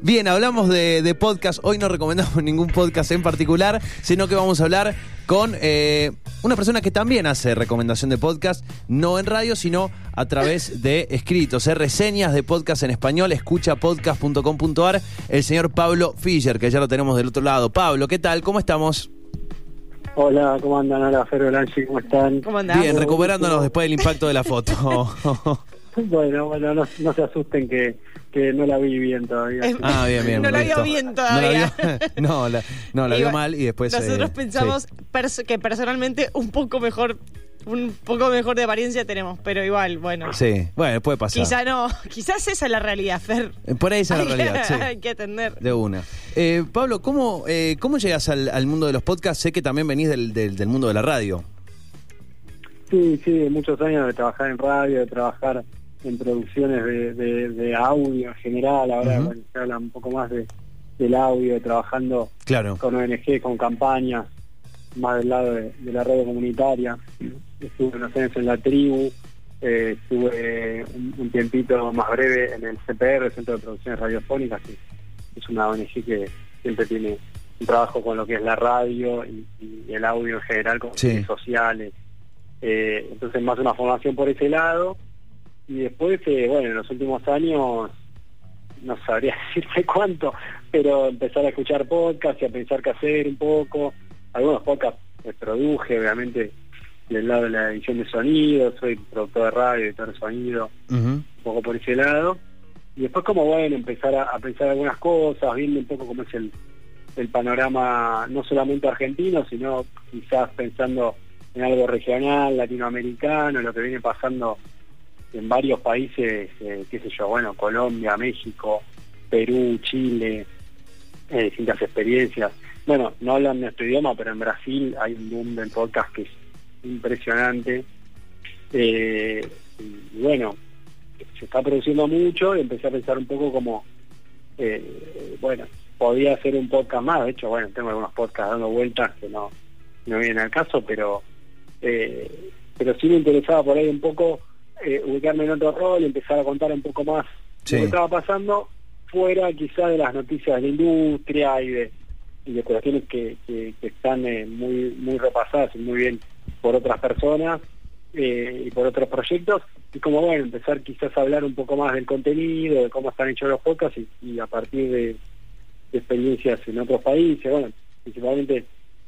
Bien, hablamos de, de, podcast. Hoy no recomendamos ningún podcast en particular, sino que vamos a hablar con eh, una persona que también hace recomendación de podcast, no en radio, sino a través de escritos, eh, reseñas de podcast en español, escuchapodcast.com.ar, el señor Pablo Fischer, que ya lo tenemos del otro lado. Pablo, ¿qué tal? ¿Cómo estamos? Hola, ¿cómo andan? Hola, Ferro Lanchi, ¿cómo están? ¿Cómo andan? Bien, recuperándonos después del impacto de la foto. bueno, bueno, no, no se asusten que que no la vi bien todavía. Ah, bien, bien. No la vio bien todavía. No la, no, la vio mal y después... Nosotros eh, pensamos que personalmente un poco mejor un poco mejor de apariencia tenemos, pero igual, bueno. Sí, bueno, puede pasar. Quizá no, quizás esa es la realidad, Fer. Eh, por ahí esa es la realidad, sí. Hay que atender. De una. Eh, Pablo, ¿cómo, eh, ¿cómo llegas al, mundo de los podcasts? Sé que también venís del, del, mundo de la radio. Sí, sí, muchos años de trabajar en radio, de trabajar en producciones de, de, audio en general, ahora se habla un poco más de, del audio, trabajando con ONG, con campañas, más del lado de, la radio comunitaria. Estuve unos años en la tribu, eh, estuve un, tiempito más breve en el CPR, el Centro de Producciones Radiofónicas, que es una ONG que siempre tiene un trabajo con lo que es la radio y, el audio en general, con redes sociales. Eh, entonces más una formación por ese lado y después, eh, bueno, en los últimos años, no sabría decirte cuánto, pero empezar a escuchar podcasts y a pensar qué hacer un poco. Algunos podcasts me produje, obviamente, del lado de la edición de sonido, soy productor de radio, editor de sonido, un poco por ese lado. Y después como, bueno, empezar a, pensar algunas cosas, viendo un poco cómo es el, el panorama, no solamente argentino, sino quizás pensando en algo regional, latinoamericano, lo que viene pasando en varios países, eh, qué sé yo, bueno, Colombia, México, Perú, Chile, eh, distintas experiencias. Bueno, no hablan nuestro idioma, pero en Brasil hay un boom del podcast que es impresionante. Eh, y bueno, se está produciendo mucho y empecé a pensar un poco como, bueno, podía hacer un podcast más. De hecho, bueno, tengo algunos podcasts dando vueltas que no, no vienen al caso, pero, pero sí me interesaba por ahí un poco eh, ubicarme en otro rol y empezar a contar un poco más lo que estaba pasando fuera quizá de las noticias de la industria y de, y de cuestiones que, que, están eh, muy muy repasadas y muy bien por otras personas eh, y por otros proyectos. Y como bueno empezar quizás a hablar un poco más del contenido de cómo están hechos los podcasts y, a partir de, experiencias en otros países bueno principalmente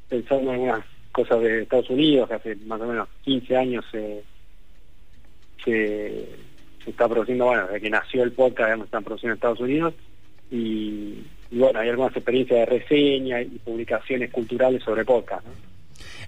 pensando en algunas cosas de Estados Unidos que hace más o menos 15 años eh, se, está produciendo, bueno, desde que nació el podcast, ya están produciendo en Estados Unidos, y, bueno, hay algunas experiencias de reseña y publicaciones culturales sobre podcast.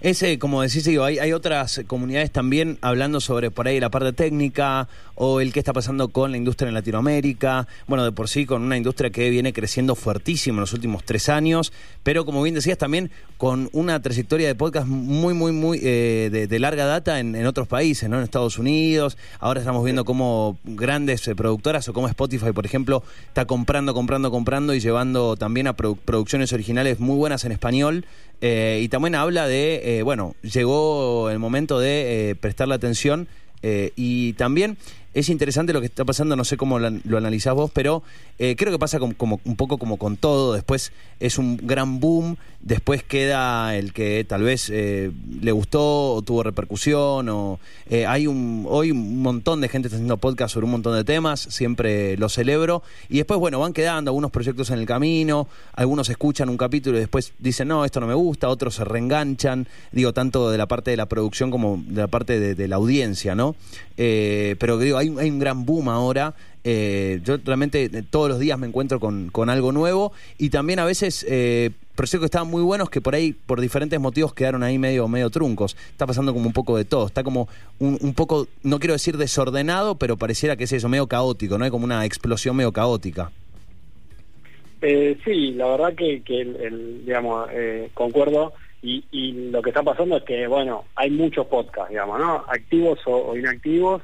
Ese, como decís, digo, hay, hay otras comunidades también hablando sobre por ahí la parte técnica o el que está pasando con la industria en Latinoamérica. Bueno, de por sí con una industria que viene creciendo fuertísimo en los últimos tres años, pero como bien decías, también con una trayectoria de podcast muy, muy, muy eh, de, larga data en, otros países, ¿no? En Estados Unidos. Ahora estamos viendo cómo grandes eh, productoras o como Spotify, por ejemplo, está comprando, comprando, comprando y llevando también a producciones originales muy buenas en español. Eh, y también habla de eh, bueno, llegó el momento de eh, prestarle atención eh, y también es interesante lo que está pasando, no sé cómo lo, analizás vos, pero eh, creo que pasa como, un poco como con todo. Después es un gran boom, después queda el que tal vez eh, le gustó o tuvo repercusión. o Hay un hoy un montón de gente está haciendo podcast sobre un montón de temas, siempre lo celebro. Y después, bueno, van quedando algunos proyectos en el camino, algunos escuchan un capítulo y después dicen, no, esto no me gusta, otros se reenganchan, digo, tanto de la parte de la producción como de la parte de, la audiencia, ¿no? pero digo, hay, un gran boom ahora. Eh, yo realmente eh, todos los días me encuentro con, algo nuevo y también a veces eh, proyectos que estaban muy buenos que por ahí por diferentes motivos quedaron ahí medio medio truncos. Está pasando como un poco de todo, está como un, poco, no quiero decir desordenado, pero pareciera que es eso, medio caótico, ¿no? Hay como una explosión medio caótica. Eh, sí, la verdad que, el, digamos, concuerdo. Y, lo que está pasando es que, bueno, hay muchos podcasts, digamos, ¿no? Activos o inactivos,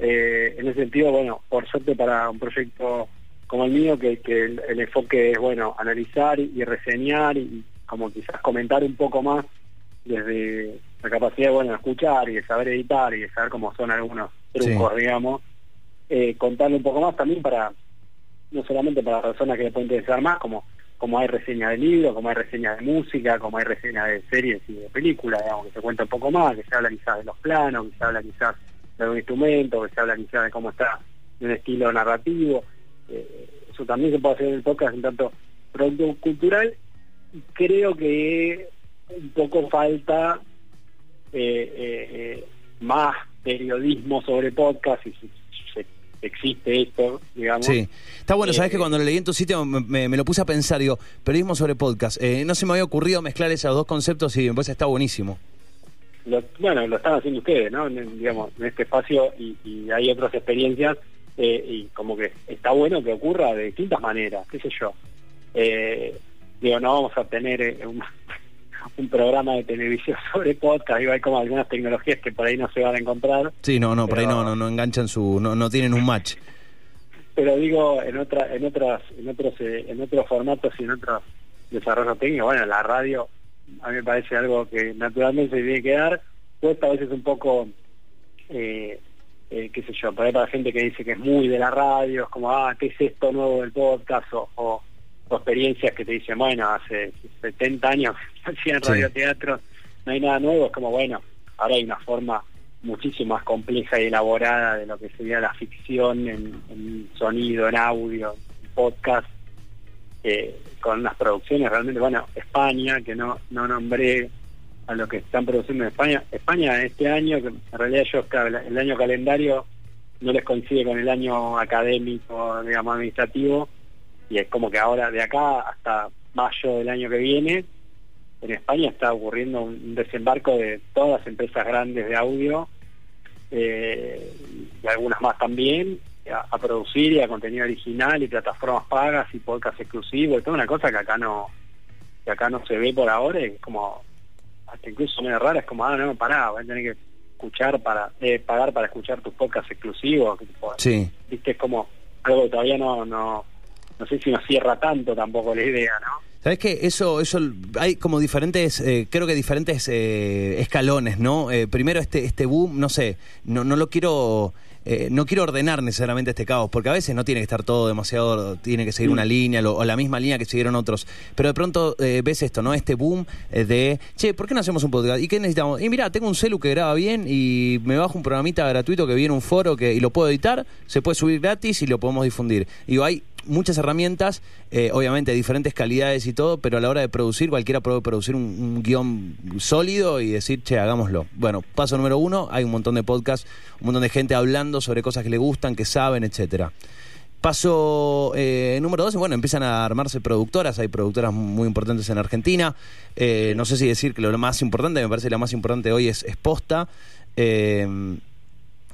eh, en ese sentido, bueno, por suerte para un proyecto como el mío, que, el, enfoque es, bueno, analizar y, reseñar y como quizás comentar un poco más desde la capacidad, bueno, de escuchar y de saber editar y de saber cómo son algunos trucos, digamos, eh, contarle un poco más también para no solamente para personas que le pueden interesar más, como como hay reseñas de libros, como hay reseñas de música, como hay reseñas de series y de películas, digamos, que se cuenta un poco más, que se habla quizás de los planos, que se habla quizás de un instrumento, que se habla quizás de cómo está de un estilo narrativo. Eh, eso también se puede hacer en el podcast en tanto producto cultural. Creo que un poco falta eh, eh, más periodismo sobre podcast y existe esto, digamos. Sí, está bueno, sabes que cuando lo leí en tu sitio me, lo puse a pensar, digo, periodismo sobre podcast. no se me había ocurrido mezclar esos dos conceptos y me parece está buenísimo. Bueno, lo están haciendo ustedes, ¿no? digamos, en este espacio y, hay otras experiencias y como que está bueno que ocurra de distintas maneras, qué sé yo. digo, no vamos a tener un, un programa de televisión sobre podcast, digo, hay como algunas tecnologías que por ahí no se van a encontrar. Sí, no, no, por ahí no, no, no enganchan su, no, no tienen un match. Pero digo, en otra, en otras, en otros, eh, en otros formatos y en otros desarrollos técnicos, bueno, la radio a mí me parece algo que naturalmente se tiene que dar, cuesta a veces un poco, eh, eh, qué sé yo, por ahí para gente que dice que es muy de la radio, es como, ah, ¿qué es esto nuevo del podcast? o experiencias que te dicen, bueno, hace 70 años hacían radioteatro, no hay nada nuevo, es como, bueno, ahora hay una forma muchísimo más compleja y elaborada de lo que sería la ficción en, sonido, en audio, en podcast, eh, con unas producciones realmente, bueno, España, que no, no nombré a lo que están produciendo en España. España este año, que en realidad yo, el año calendario no les coincide con el año académico, digamos, administrativo, y es como que ahora de acá hasta mayo del año que viene en España está ocurriendo un desembarco de todas las empresas grandes de audio eh, y algunas más también a, producir y a contenido original y plataformas pagas y podcast exclusivos y toda una cosa que acá no que acá no se ve por ahora y es como hasta incluso medio rara es como ah no pará voy a tener que escuchar para eh, pagar para escuchar tus podcasts exclusivos sí viste es como algo que todavía no no no sé si nos cierra tanto tampoco la idea, ¿no? ¿Sabes qué? Eso, eso hay como diferentes, eh, creo que diferentes eh, escalones, ¿no? Eh, primero este, este boom, no sé, no, no lo quiero eh, no quiero ordenar necesariamente este caos, porque a veces no tiene que estar todo demasiado, tiene que seguir una línea o la misma línea que siguieron otros. Pero de pronto eh, ves esto, ¿no? Este boom eh, de, che, ¿por qué no hacemos un podcast? ¿Y qué necesitamos? Y mira, tengo un celu que graba bien y me bajo un programita gratuito que viene un foro que, y lo puedo editar, se puede subir gratis y lo podemos difundir. Y hay muchas herramientas, obviamente de diferentes calidades y todo, pero a la hora de producir, cualquiera puede producir un, guion sólido y decir, che, hagámoslo. Bueno, paso número uno, hay un montón de podcasts, un montón de gente hablando sobre cosas que le gustan, que saben, etcétera. Paso eh, número dos, bueno, empiezan a armarse productoras, hay productoras muy importantes en Argentina, eh, no sé si decir que lo más importante, me parece que la más importante hoy es, Posta, eh,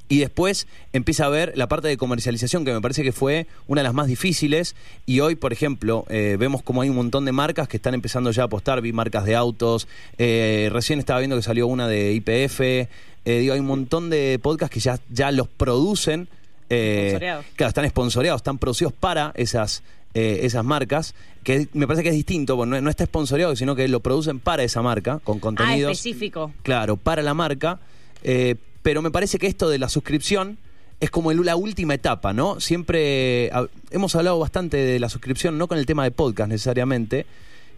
y después empieza a ver la parte de comercialización, que me parece que fue una de las más difíciles. Y hoy, por ejemplo, vemos como hay un montón de marcas que están empezando ya a apostar. Vi marcas de autos. recién estaba viendo que salió una de IPF. Eh, digo, hay un montón de podcasts que ya, ya los producen. Eh, claro, están esponsoreados, están producidos para esas, eh, esas marcas, que me parece que es distinto, no, no, está esponsoreado, sino que lo producen para esa marca, con contenidos. Ah, específico. Claro, para la marca. Pero me parece que esto de la suscripción es como la última etapa, ¿no? Siempre hemos hablado bastante de la suscripción, no con el tema de podcast necesariamente,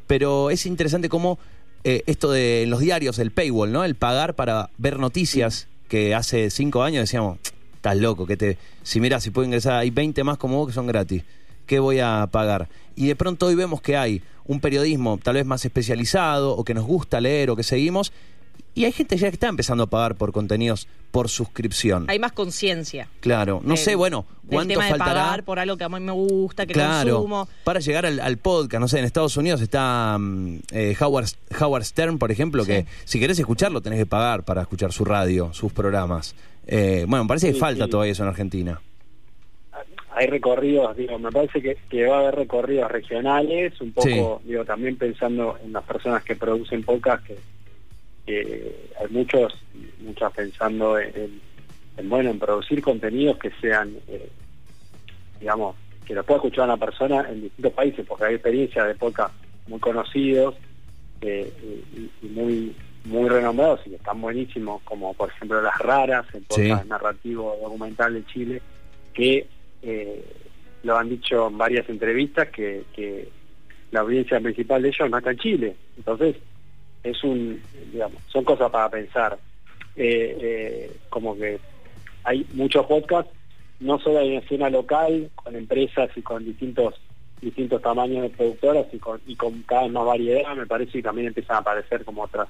pero es interesante cómo eh, esto de los diarios, el paywall, ¿no? El pagar para ver noticias, que hace cinco años decíamos, estás loco, que te, si mira, si puedo ingresar, hay 20 más como vos que son gratis, ¿qué voy a pagar? Y de pronto hoy vemos que hay un periodismo tal vez más especializado o que nos gusta leer o que seguimos y hay gente ya que está empezando a pagar por contenidos por suscripción. Hay más conciencia. Claro, no sé, bueno, cuánto tema faltará. De pagar por algo que a mí me gusta, que consumo. Para llegar al, podcast, no sé, en Estados Unidos está mm, eh, Howard, Howard Stern, por ejemplo, que si querés escucharlo tenés que pagar para escuchar su radio, sus programas. Eh, bueno, me parece que falta todavía eso en Argentina hay recorridos, digo, me parece que, que, va a haber recorridos regionales, un poco, digo, también pensando en las personas que producen podcast que, hay muchos, muchas pensando en, bueno, en producir contenidos que sean, eh, digamos, que lo pueda escuchar una persona en distintos países, porque hay experiencias de podcast muy conocidos eh, y, muy muy renombrados y que están buenísimos, como por ejemplo Las Raras, el podcast narrativo documental de Chile, que eh, lo han dicho en varias entrevistas que, que la audiencia principal de ellos no está en Chile. Entonces, es un, digamos, son cosas para pensar. Eh, eh, como que hay muchos podcasts, no solo en escena local, con empresas y con distintos distintos tamaños de productoras y con, y con cada vez más variedad, me parece que también empiezan a aparecer como otras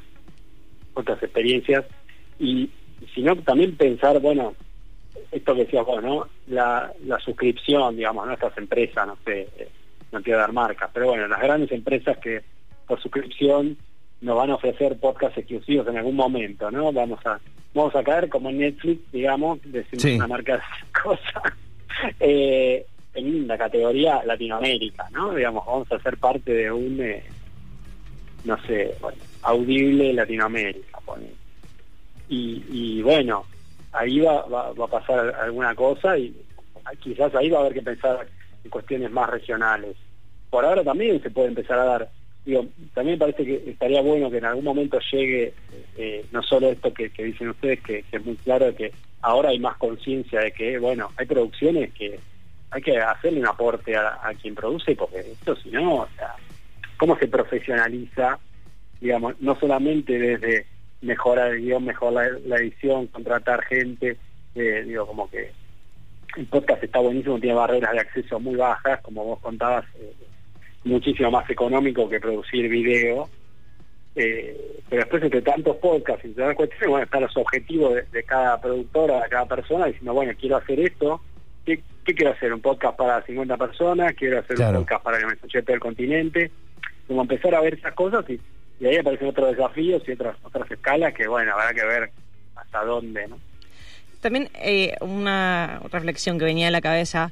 otras experiencias y sino también pensar, bueno, esto que decías vos, ¿no? La, la suscripción, digamos, ¿no? Estas empresas, no sé, eh, no quiero dar marcas, pero bueno, las grandes empresas que por suscripción nos van a ofrecer podcasts exclusivos en algún momento, ¿no? Vamos a vamos a caer como Netflix, digamos, decimos una marca de cosas, eh, en la categoría Latinoamérica, ¿no? Digamos, vamos a ser parte de un, eh, no sé, bueno, audible Latinoamérica, Y, y bueno, ahí va, va, va, a pasar alguna cosa y quizás ahí va a haber que pensar en cuestiones más regionales. Por ahora también se puede empezar a dar digo, también parece que estaría bueno que en algún momento llegue eh, no solo esto que, dicen ustedes, que, es muy claro que ahora hay más conciencia de que, bueno, hay producciones que hay que hacerle un aporte a, quien produce, porque esto si no, o sea, ¿cómo se profesionaliza? Digamos, no solamente desde mejorar el guion, mejorar la, edición, contratar gente, eh, digo, como que el podcast está buenísimo, tiene barreras de acceso muy bajas, como vos contabas, eh, muchísimo más económico que producir video. Eh, pero después entre tantos podcasts y todas las cuestiones, bueno, están los objetivos de, cada productora, de cada persona, diciendo, bueno, quiero hacer esto, ¿qué, quiero hacer? ¿Un podcast para 50 personas? ¿Quiero hacer un podcast para que me escuche todo el continente? Como empezar a ver esas cosas y, ahí aparecen otros desafíos y otras, otras escalas que, bueno, habrá que ver hasta dónde, ¿no? También eh, una reflexión que venía a la cabeza,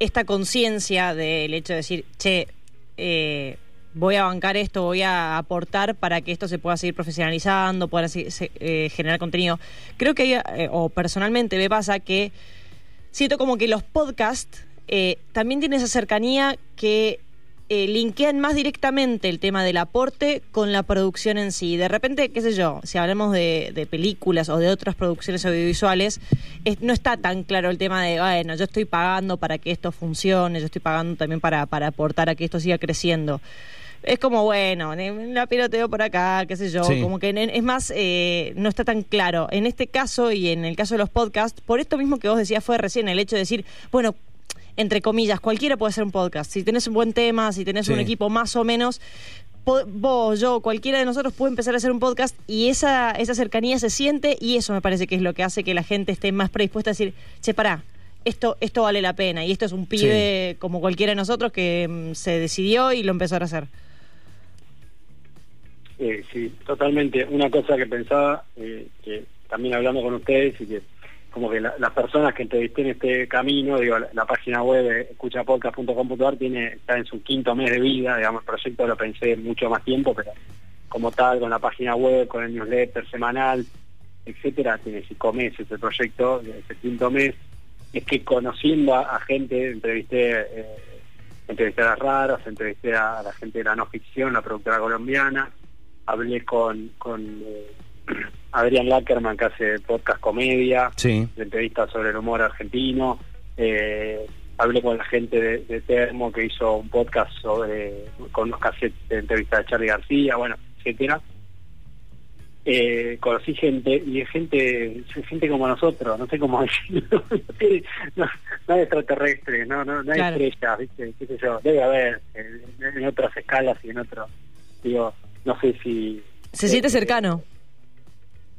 esta conciencia del hecho de decir, che, eh, voy a bancar esto, voy a aportar para que esto se pueda seguir profesionalizando, pueda eh, generar contenido. Creo que, eh, o personalmente me pasa que siento como que los podcasts también tienen esa cercanía que eh, linkean más directamente el tema del aporte con la producción en sí. De repente, qué sé yo, si hablamos de, películas o de otras producciones audiovisuales, no está tan claro el tema de, bueno, yo estoy pagando para que esto funcione, yo estoy pagando también para, para aportar a que esto siga creciendo. Es como, bueno, la piloteo por acá, qué sé yo, como que es más, eh, no está tan claro. En este caso y en el caso de los podcasts, por esto mismo que vos decías fue recién, el hecho de decir, bueno, entre comillas, cualquiera puede hacer un podcast. Si tenés un buen tema, si tenés un equipo más o menos, vos, yo, cualquiera de nosotros puede empezar a hacer un podcast y esa, esa cercanía se siente y eso me parece que es lo que hace que la gente esté más predispuesta a decir, che, pará, esto, esto vale la pena y esto es un pibe como cualquiera de nosotros que mm, se decidió y lo empezó a hacer. Eh, sí, totalmente. Una cosa que pensaba, eh, que también hablando con ustedes y que como que las personas que entrevisté en este camino, digo, la, página web escuchapodcast.com.ar tiene, está en su quinto mes de vida, digamos, el proyecto lo pensé mucho más tiempo, pero como tal, con la página web, con el newsletter semanal, etcétera, tiene cinco meses el proyecto, ese quinto mes, es que conociendo a, gente, entrevisté, eh, entrevisté a las raras, entrevisté a, la gente de la no ficción, la productora colombiana, hablé con, con eh, Adrián Lackerman que hace podcast comedia, de entrevistas sobre el humor argentino. Eh, hablé con la gente de, Termo que hizo un podcast sobre con unos cassettes de entrevistas de Charlie García, bueno, etcétera. Eh, conocí gente y es gente gente como nosotros, no sé cómo decirlo, no, no, hay extraterrestre, no, no, no hay estrellas, ¿viste? ¿Qué sé yo? Debe haber en, otras escalas y en otros, digo, no sé si... Se siente cercano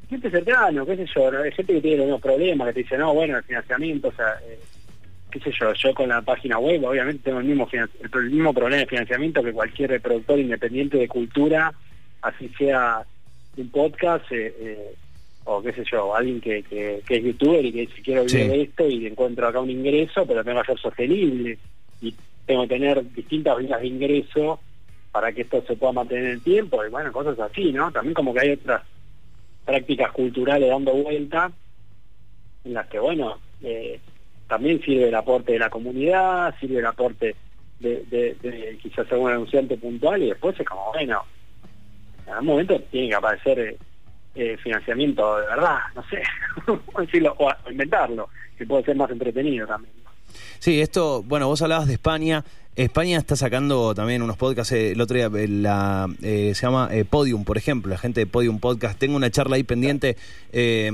gente cercano, qué sé yo, hay gente que tiene los mismos problemas, que te dice, no, bueno, el financiamiento, o sea, eh, qué sé yo, yo con la página web obviamente tengo el mismo, el mismo problema de financiamiento que cualquier productor independiente de cultura, así sea un podcast eh, eh, o qué sé yo, alguien que, que, es youtuber y que dice quiero vivir de esto y encuentro acá un ingreso, pero tengo que ser sostenible y tengo que tener distintas vías de ingreso para que esto se pueda mantener en el tiempo y bueno, cosas así, ¿no? También como que hay otras prácticas culturales dando vuelta, en las que, bueno, eh, también sirve el aporte de la comunidad, sirve el aporte de, de, quizás algún anunciante puntual y después es como, bueno, en algún momento tiene que aparecer eh, eh, financiamiento de verdad, no sé, decirlo, o inventarlo, que puede ser más entretenido también. Sí, esto, bueno, vos hablabas de España. España está sacando también unos podcasts. eh, El otro día eh, la, eh, se llama eh, Podium, por ejemplo, la gente de Podium Podcast. Tengo una charla ahí pendiente, eh,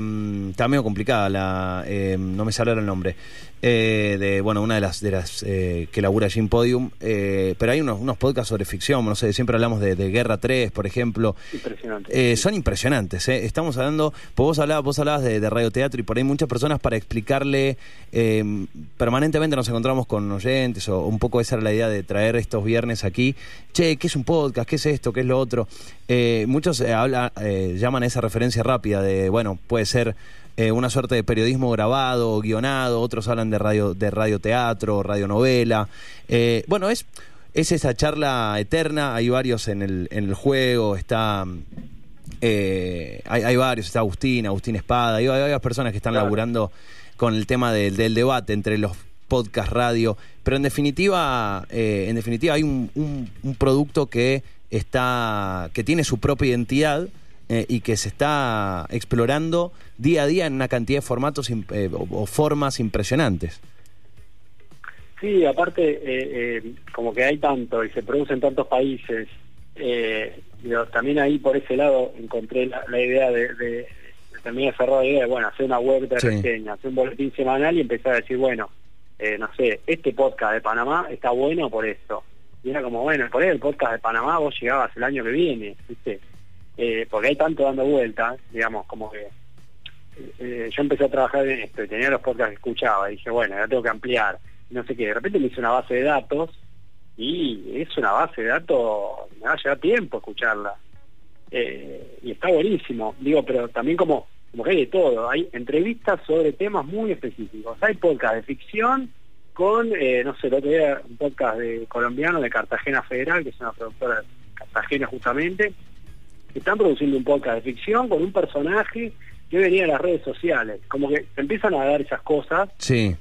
está medio complicada, la, eh, no me sale ahora el nombre. de bueno una de las de las eh, que labura en Podium pero hay unos, unos podcasts sobre ficción no sé siempre hablamos de, de Guerra 3 por ejemplo Impresionante. son impresionantes, ¿eh? Estamos hablando, pues vos hablabas, vos hablabas de, de radioteatro y por ahí muchas personas para explicarle, eh, permanentemente nos encontramos con oyentes o un poco esa era la idea de traer estos viernes aquí, che, ¿qué es un podcast? ¿Qué es esto? ¿Qué es lo otro? Eh, muchos eh, habla, eh, llaman a esa referencia rápida de, bueno, puede ser eh, una suerte de periodismo grabado o guionado, otros hablan de radio, de radioteatro, radionovela. Bueno, es es esa charla eterna, hay varios en el, en el juego, está... eh, hay, hay varios, está Agustín, Agustín Espada, hay, hay varias personas que están Claro. laburando con el tema del, del debate entre los podcast, radio, pero en definitiva, eh, en definitiva hay un, un- un producto que está, que tiene su propia identidad eh, y que se está explorando día a día en una cantidad de formatos eh, o, o formas impresionantes. Sí, aparte, como que hay tanto y se produce en tantos países, eh, digo, también ahí por ese lado encontré la, la idea de, de, también cerrar la idea de, bueno, hacer una web de Sí. reseña, hacer un boletín semanal y empezar a decir, bueno, eh, no sé, este podcast de Panamá está bueno por esto. Y era como, bueno, por el podcast de Panamá vos llegabas el año que viene, ¿viste? Eh, porque hay tanto dando vueltas, digamos, como que eh, yo empecé a trabajar en esto y tenía los podcasts que escuchaba y dije, bueno, ya tengo que ampliar, no sé qué, de repente me hice una base de datos y es una base de datos, me va a llevar tiempo escucharla. Eh, y está buenísimo, digo, pero también como, como que hay de todo, hay entrevistas sobre temas muy específicos, hay podcasts de ficción con, eh, no sé, el otro día un podcast de colombiano de Cartagena Federal, que es una productora de Cartagena justamente, que están produciendo un podcast de ficción con un personaje que venía de las redes sociales. Como que empiezan a dar esas cosas, Sí,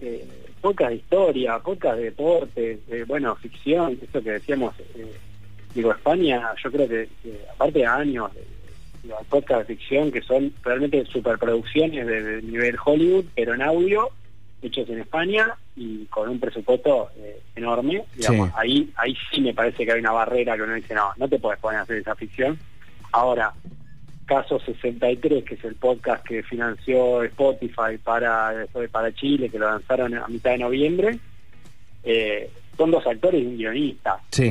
eh, podcast de historia, podcast de deporte, eh, bueno, ficción, esto que decíamos, eh, digo, España, yo creo que, aparte de años, los podcasts de ficción que son realmente superproducciones de, de nivel Hollywood, pero en audio, hechos en España y con un presupuesto eh, enorme, digamos, Sí. ahí ahí sí me parece que hay una barrera que uno dice, no, no te puedes poner a hacer esa ficción. Ahora, Caso 63, que es el podcast que financió Spotify para, para Chile, que lo lanzaron a mitad de noviembre, eh, son dos actores y un guionista. Sí.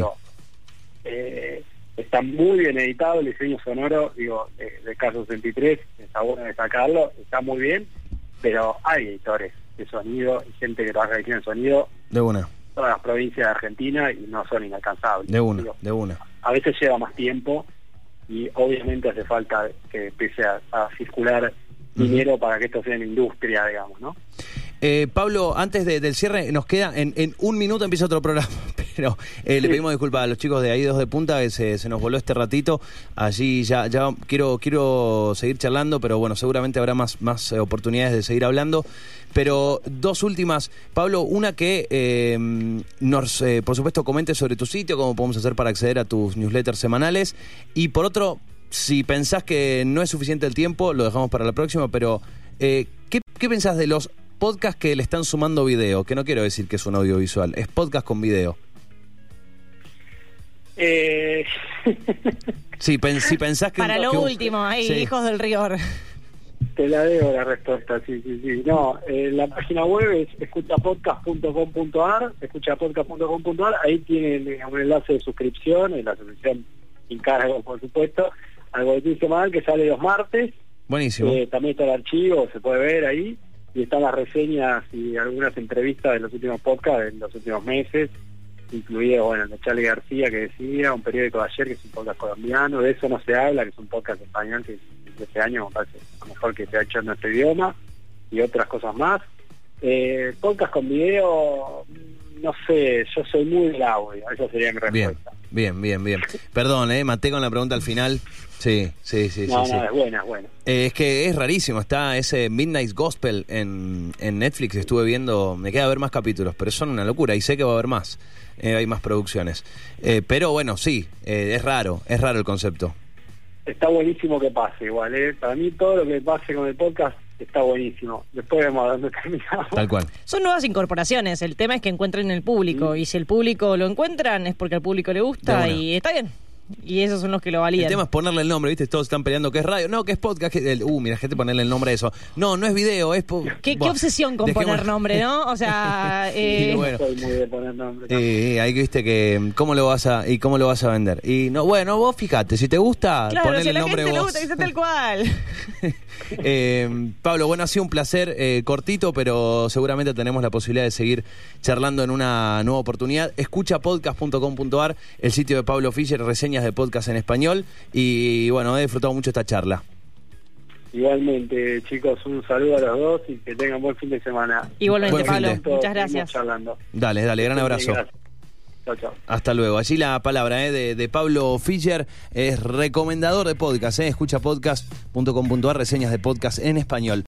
Eh, está muy bien editado el diseño sonoro, digo, de, de Caso 63, está bueno destacarlo, está muy bien, pero hay editores de sonido y gente que trabaja en el sonido de una, todas las provincias de Argentina y no son inalcanzables. de una, Digo, de una. a veces lleva más tiempo y obviamente hace falta que empiece a, a circular dinero para que esto sea una industria, digamos, ¿no? Eh, Pablo, antes de- del cierre, nos queda, en, en un minuto empieza otro programa, pero eh, le pedimos disculpas a los chicos de ahí dos de punta que se, se nos voló este ratito. Allí ya, ya quiero, quiero seguir charlando, pero bueno, seguramente habrá más, más eh, oportunidades de seguir hablando. Pero dos últimas, Pablo, una que eh, nos, eh, por supuesto, comente sobre tu sitio, cómo podemos hacer para acceder a tus newsletters semanales. Y por otro, si pensás que no es suficiente el tiempo, lo dejamos para la próxima, pero eh, ¿qué, ¿qué pensás de los podcasts que le están sumando video? Que no quiero decir que es un audiovisual, es podcast con video. Eh, Si, pen- si pensás que... Para un- lo que un- último, ahí, Sí. hijos del Rior. te la debo la respuesta, sí, sí, sí. No, eh, la página web es escuchapodcast.com.ar, escuchapodcast.com.ar, ahí tienen eh, un enlace de suscripción, y la suscripción sin cargo, por supuesto, al boletín semanal que sale los martes, Buenísimo. Eh, también está el archivo, se puede ver ahí, y están las reseñas y algunas entrevistas de los últimos podcasts, de los últimos meses, incluido, bueno, el de Charlie García que decía, un periódico de ayer que es un podcast colombiano, de eso no se habla, que es un podcast español que de este año me parece lo mejor que se ha hecho en nuestro idioma, y otras cosas más. Eh, podcast con video, no sé, yo soy muy del audio, esa sería mi Bien, respuesta. bien, bien, bien. Perdón, eh, maté con la pregunta al final. Sí, sí, sí, no, sí. no, sí. es buena, es buena. Eh, es que es rarísimo, está ese Midnight Gospel en, en Netflix, estuve viendo, me queda ver más capítulos, pero son una locura y sé que va a haber más, eh, hay más producciones. Eh, pero bueno, sí, eh, es raro, es raro el concepto. está buenísimo que pase igual. ¿eh? Para mí todo lo que pase con el podcast está buenísimo. Después vemos a dónde terminamos. Tal cual. Son nuevas incorporaciones. El tema es que encuentren el público. Y si el público lo encuentran es porque al público le gusta y está bien. Y esos son los que lo El validan. tema es ponerle el nombre, ¿viste? Todos están peleando que es radio. No, que es podcast. Que el- uh, mira, gente ponerle el nombre a eso. No, no es video, es... po- ¿Qué, obsesión con dejemos- poner nombre, ¿no? O sea, eh, bueno. Soy muy de poner nombre. Eh, ahí que viste que cómo lo vas a y cómo lo vas a vender. Y no, bueno, vos fíjate, si te gusta, claro, ponele si el nombre gente vos. gusta, dice tal cual. Eh, Pablo, bueno, ha sido un placer eh, cortito, pero seguramente tenemos la posibilidad de seguir charlando en una nueva oportunidad. Escucha podcast.com.ar, el sitio de Pablo Fischer, reseñas de podcast en español. Y bueno, he disfrutado mucho esta charla. Igualmente, chicos, un saludo a los dos y que tengan buen fin de semana. Igualmente, Buen Pablo. Muchas gracias. charlando. Dale, dale, gran abrazo. Gracias. Chao, chao. Hasta luego. Allí la palabra eh, de, de Pablo Fischer es recomendador de podcast. Eh. Escucha podcast.com.ar, reseñas de podcast en español.